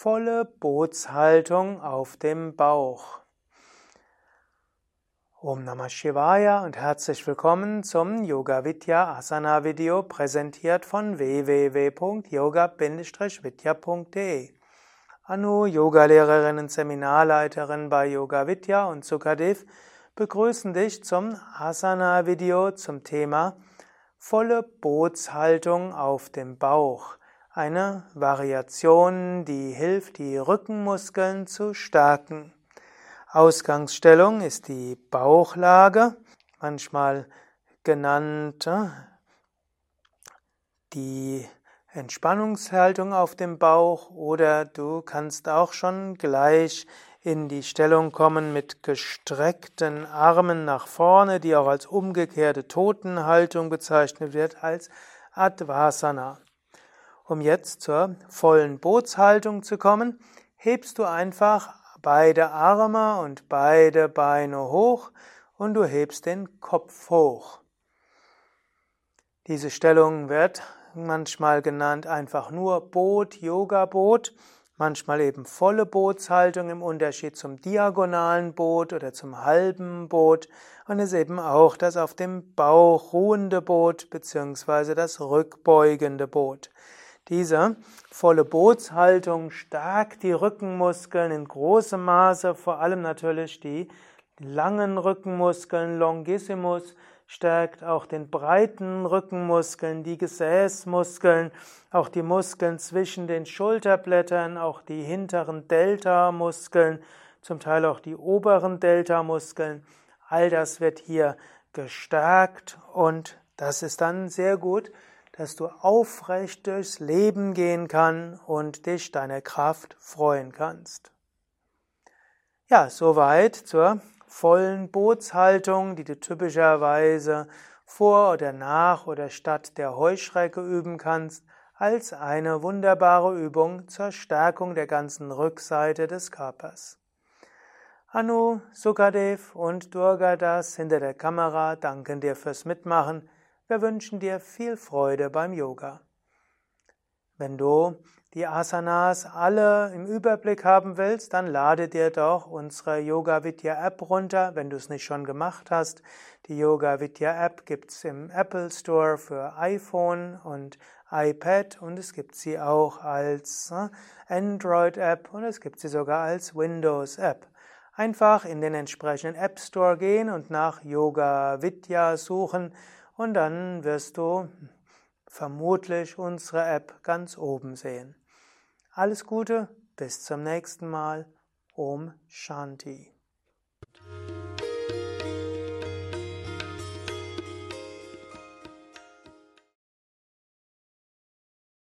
Volle Bootshaltung auf dem Bauch. Om Namah Shivaya und herzlich willkommen zum Yoga Vidya Asana Video präsentiert von www.yoga-vidya.de. Anu, Yogalehrerin Seminarleiterin bei Yoga Vidya und Sukadev begrüßen dich zum Asana Video zum Thema volle Bootshaltung auf dem Bauch. Eine Variation, die hilft, die Rückenmuskeln zu stärken. Ausgangsstellung ist die Bauchlage, manchmal genannt äh, die Entspannungshaltung auf dem Bauch oder du kannst auch schon gleich in die Stellung kommen mit gestreckten Armen nach vorne, die auch als umgekehrte Totenhaltung bezeichnet wird, als Advasana. Um jetzt zur vollen Bootshaltung zu kommen, hebst du einfach beide Arme und beide Beine hoch und du hebst den Kopf hoch. Diese Stellung wird manchmal genannt einfach nur Boot, Yoga-Boot, manchmal eben volle Bootshaltung im Unterschied zum diagonalen Boot oder zum halben Boot und es eben auch das auf dem Bauch ruhende Boot beziehungsweise das rückbeugende Boot. Diese volle Bootshaltung stärkt die Rückenmuskeln in großem Maße, vor allem natürlich die langen Rückenmuskeln, Longissimus, stärkt auch den breiten Rückenmuskeln, die Gesäßmuskeln, auch die Muskeln zwischen den Schulterblättern, auch die hinteren Delta-Muskeln, zum Teil auch die oberen Delta-Muskeln. All das wird hier gestärkt und das ist dann sehr gut dass du aufrecht durchs Leben gehen kann und dich deiner Kraft freuen kannst. Ja, soweit zur vollen Bootshaltung, die du typischerweise vor oder nach oder statt der Heuschrecke üben kannst, als eine wunderbare Übung zur Stärkung der ganzen Rückseite des Körpers. Anu, Sukadev und Durgadas hinter der Kamera danken dir fürs Mitmachen. Wir wünschen dir viel Freude beim Yoga. Wenn du die Asanas alle im Überblick haben willst, dann lade dir doch unsere Yoga Vidya App runter, wenn du es nicht schon gemacht hast. Die Yoga Vidya App gibt's im Apple Store für iPhone und iPad und es gibt sie auch als äh, Android App und es gibt sie sogar als Windows App. Einfach in den entsprechenden App Store gehen und nach Yoga Vidya suchen und dann wirst du vermutlich unsere App ganz oben sehen. Alles Gute, bis zum nächsten Mal. Om Shanti.